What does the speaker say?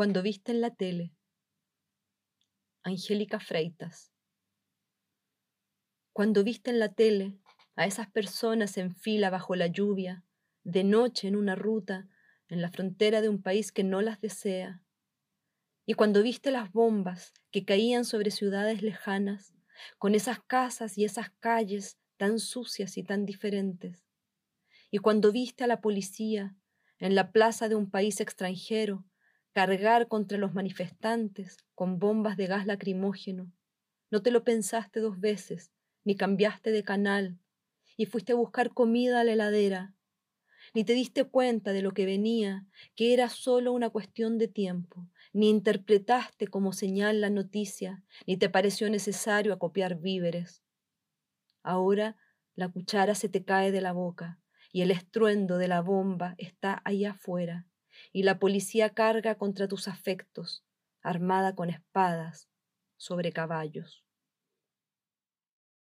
Cuando viste en la tele. Angélica Freitas. Cuando viste en la tele a esas personas en fila bajo la lluvia, de noche en una ruta, en la frontera de un país que no las desea. Y cuando viste las bombas que caían sobre ciudades lejanas, con esas casas y esas calles tan sucias y tan diferentes. Y cuando viste a la policía en la plaza de un país extranjero cargar contra los manifestantes con bombas de gas lacrimógeno, no te lo pensaste dos veces, ni cambiaste de canal, y fuiste a buscar comida a la heladera, ni te diste cuenta de lo que venía, que era solo una cuestión de tiempo, ni interpretaste como señal la noticia, ni te pareció necesario acopiar víveres. Ahora la cuchara se te cae de la boca y el estruendo de la bomba está ahí afuera, y la policía carga contra tus afectos, armada con espadas, sobre caballos.